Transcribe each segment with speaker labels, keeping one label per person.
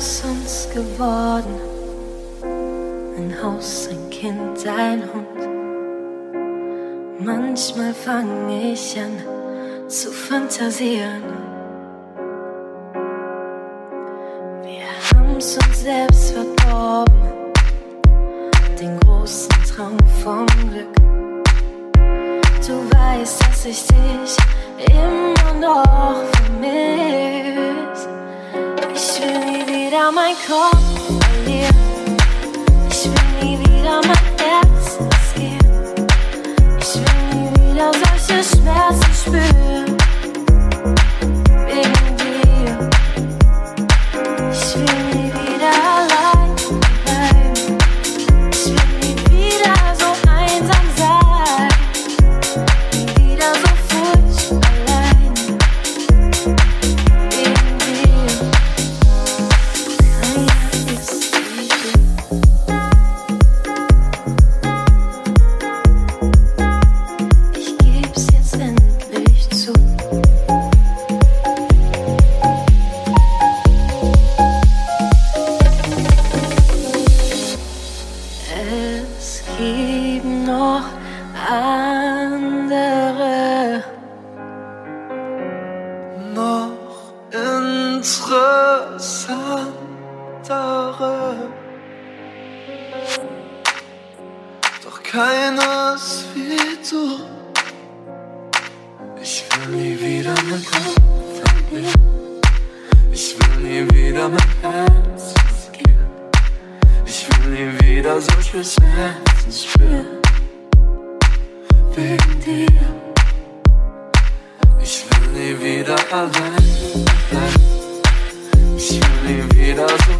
Speaker 1: aus uns
Speaker 2: geworden. Ein Haus, ein Kind, ein Hund. Manchmal fange ich an zu fantasieren. Wir haben's uns selbst verdorben, den großen Traum vom Glück. Du weißt, dass ich dich immer noch vermisse. my car. made us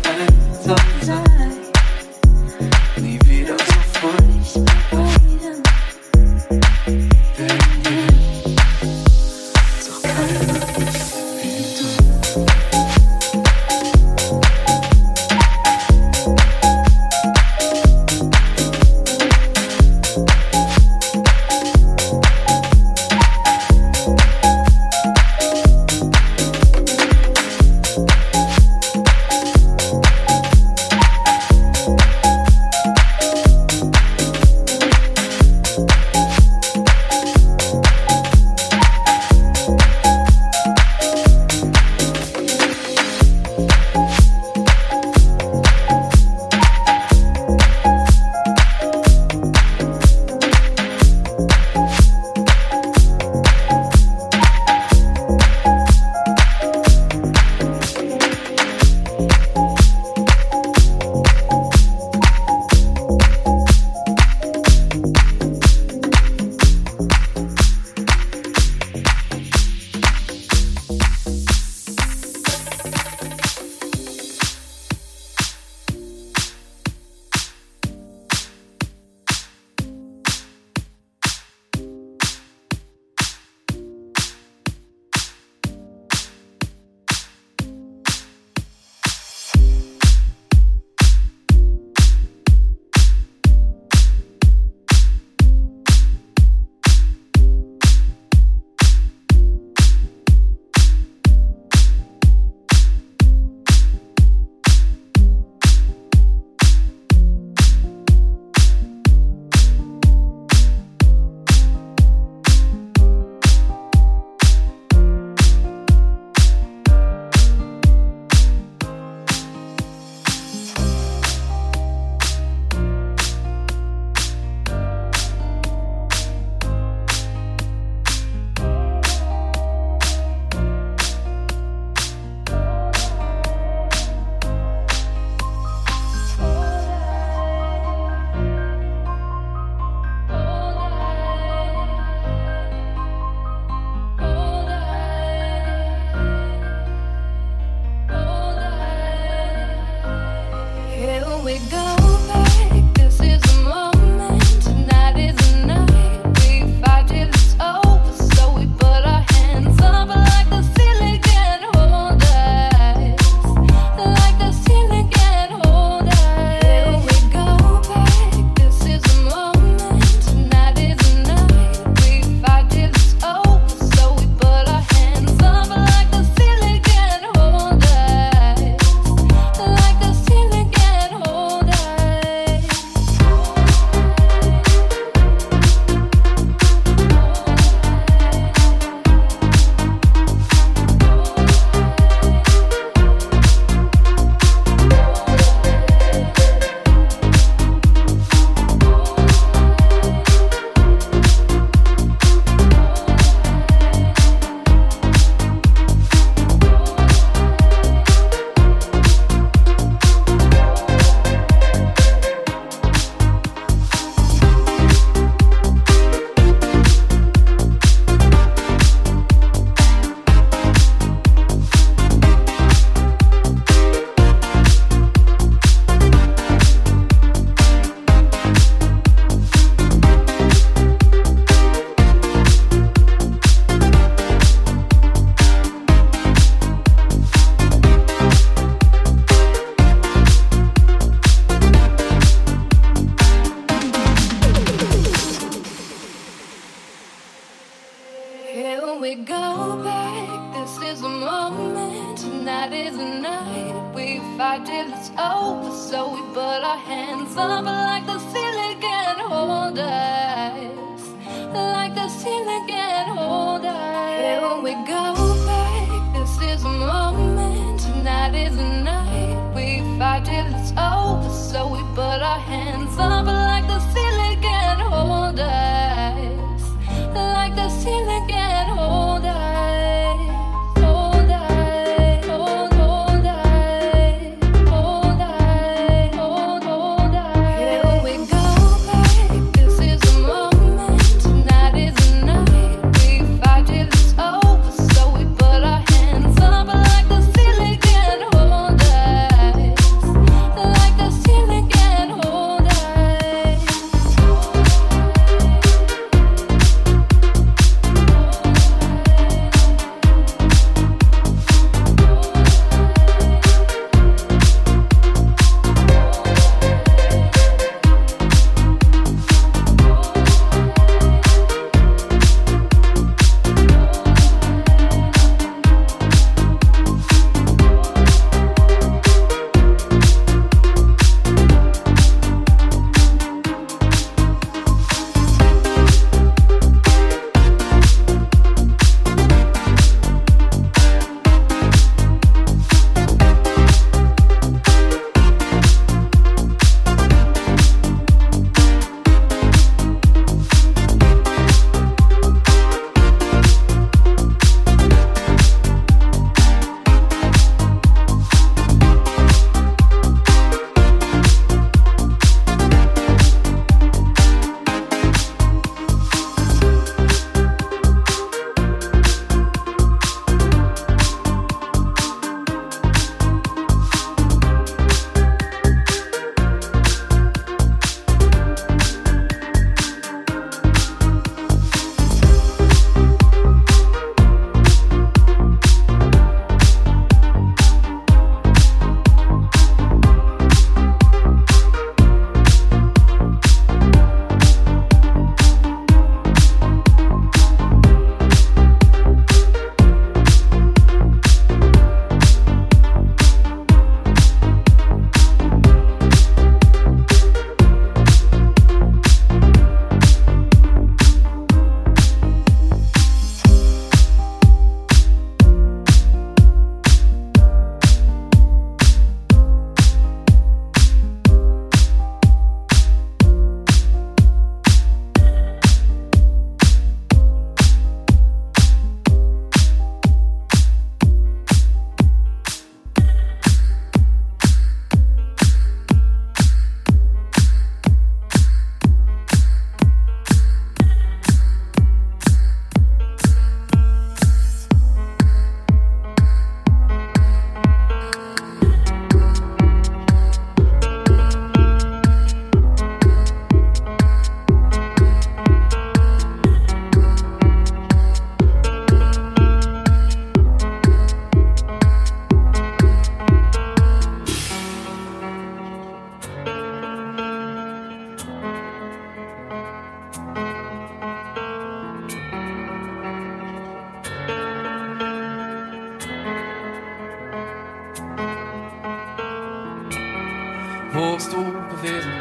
Speaker 3: wo bist du gewesen?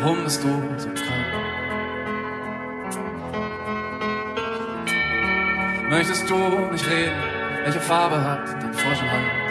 Speaker 3: warum bist du so krank? Möchtest du nicht reden, welche Farbe hat dein Vorschlag?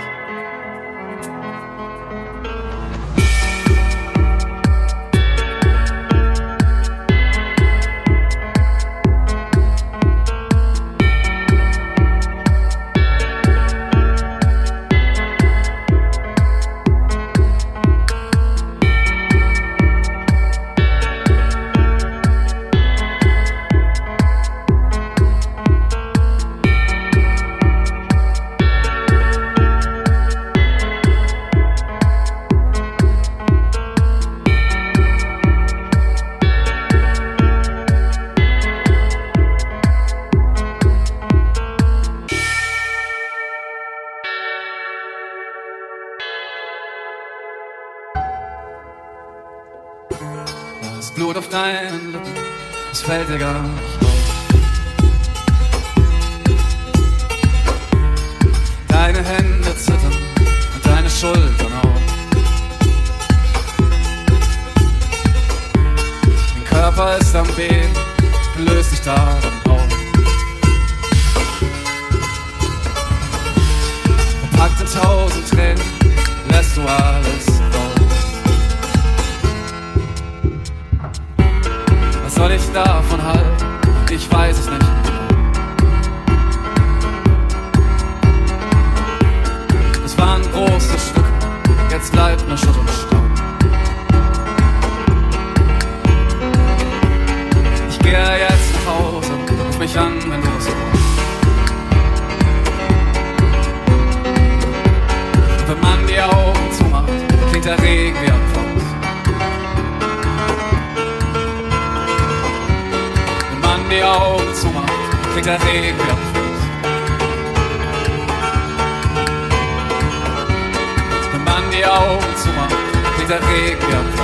Speaker 3: der Regen. Wenn man die Augen zumacht, liegt der Regen.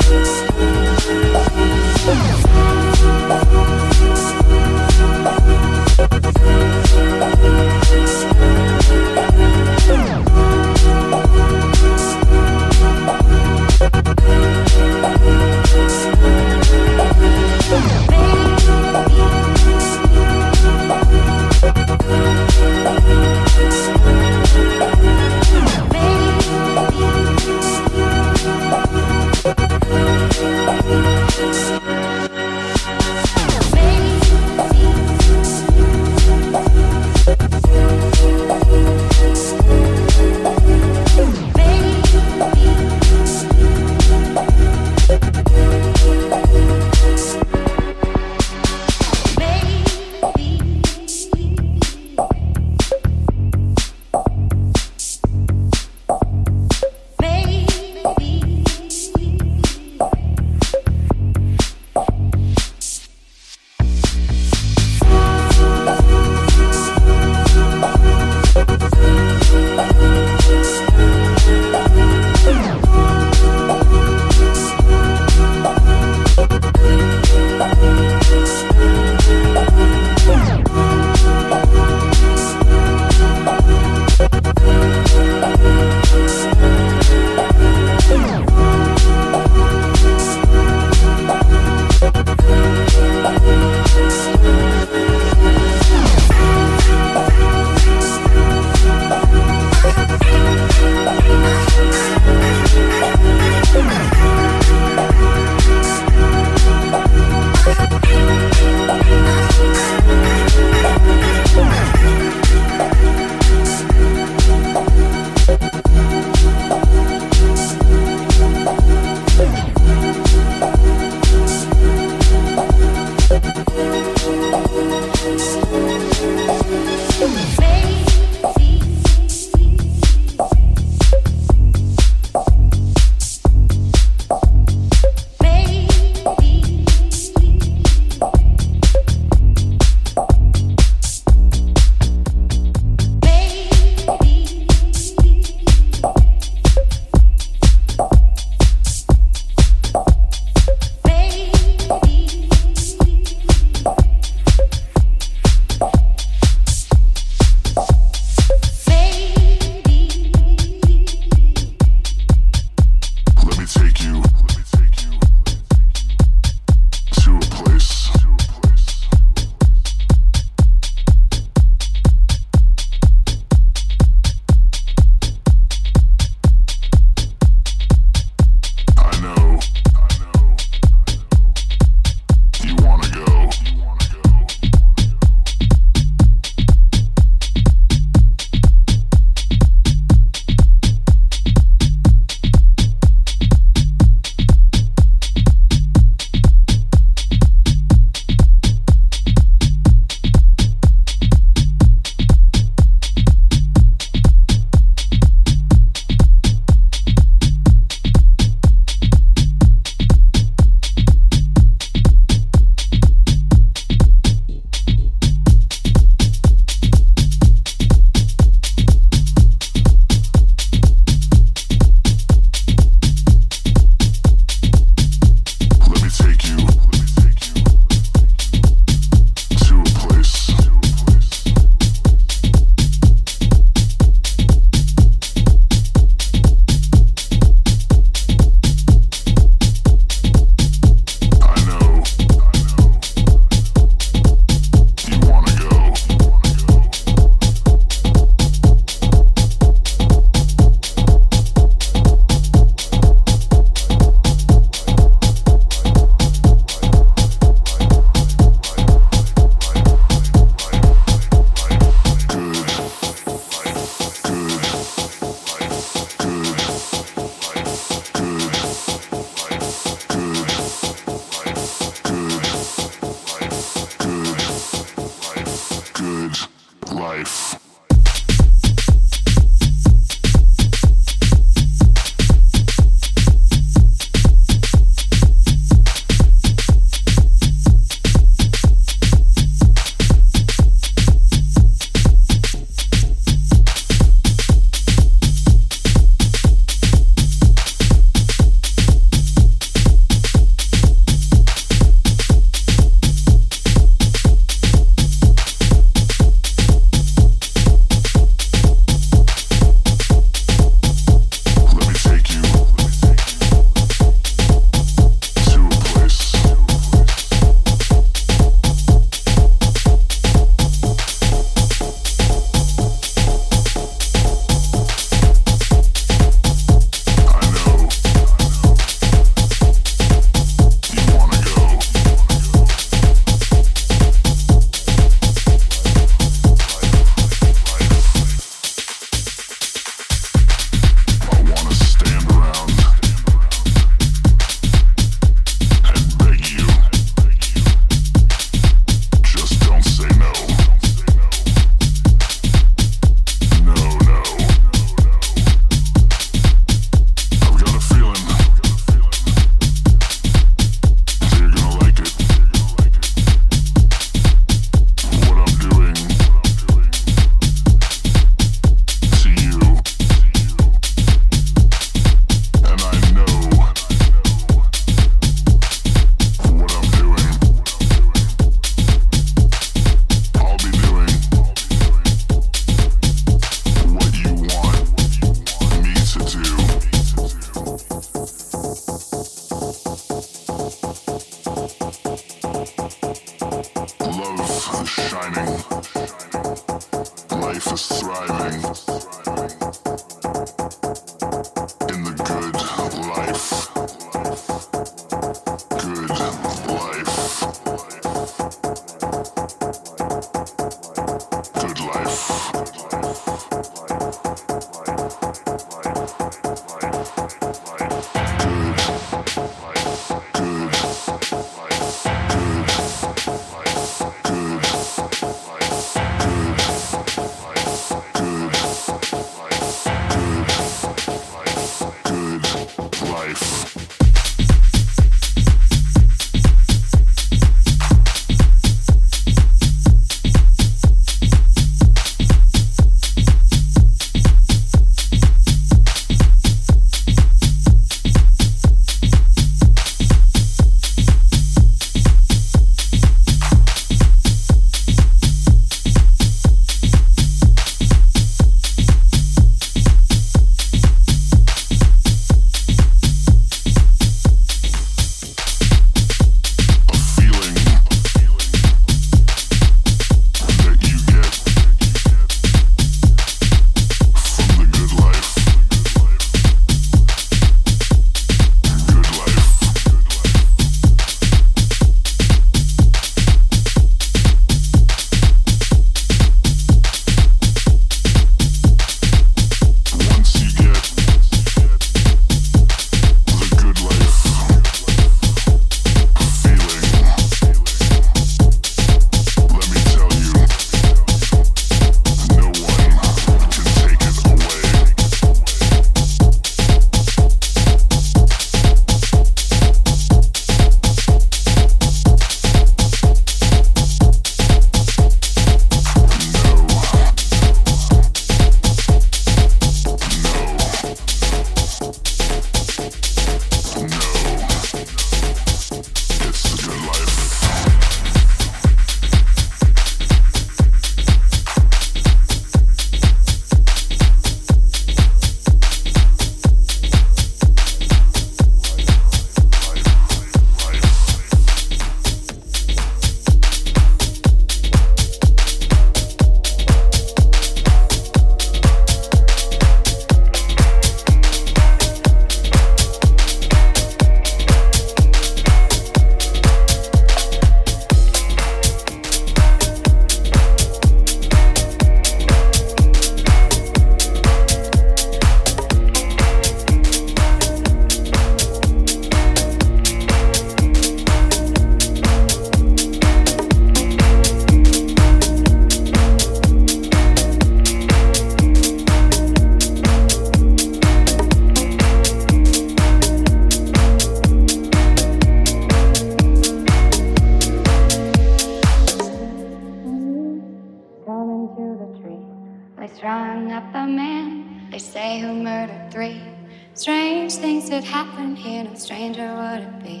Speaker 4: things that happen here, no stranger would it be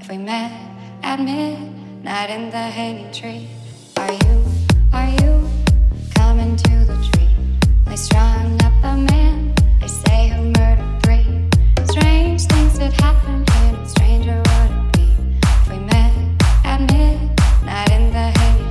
Speaker 4: if we met at midnight in the hanging tree. Are you, are you coming to the tree? They strung up the man, they say who murdered three. Strange things that happen here, no stranger would it be if we met at midnight in the hanging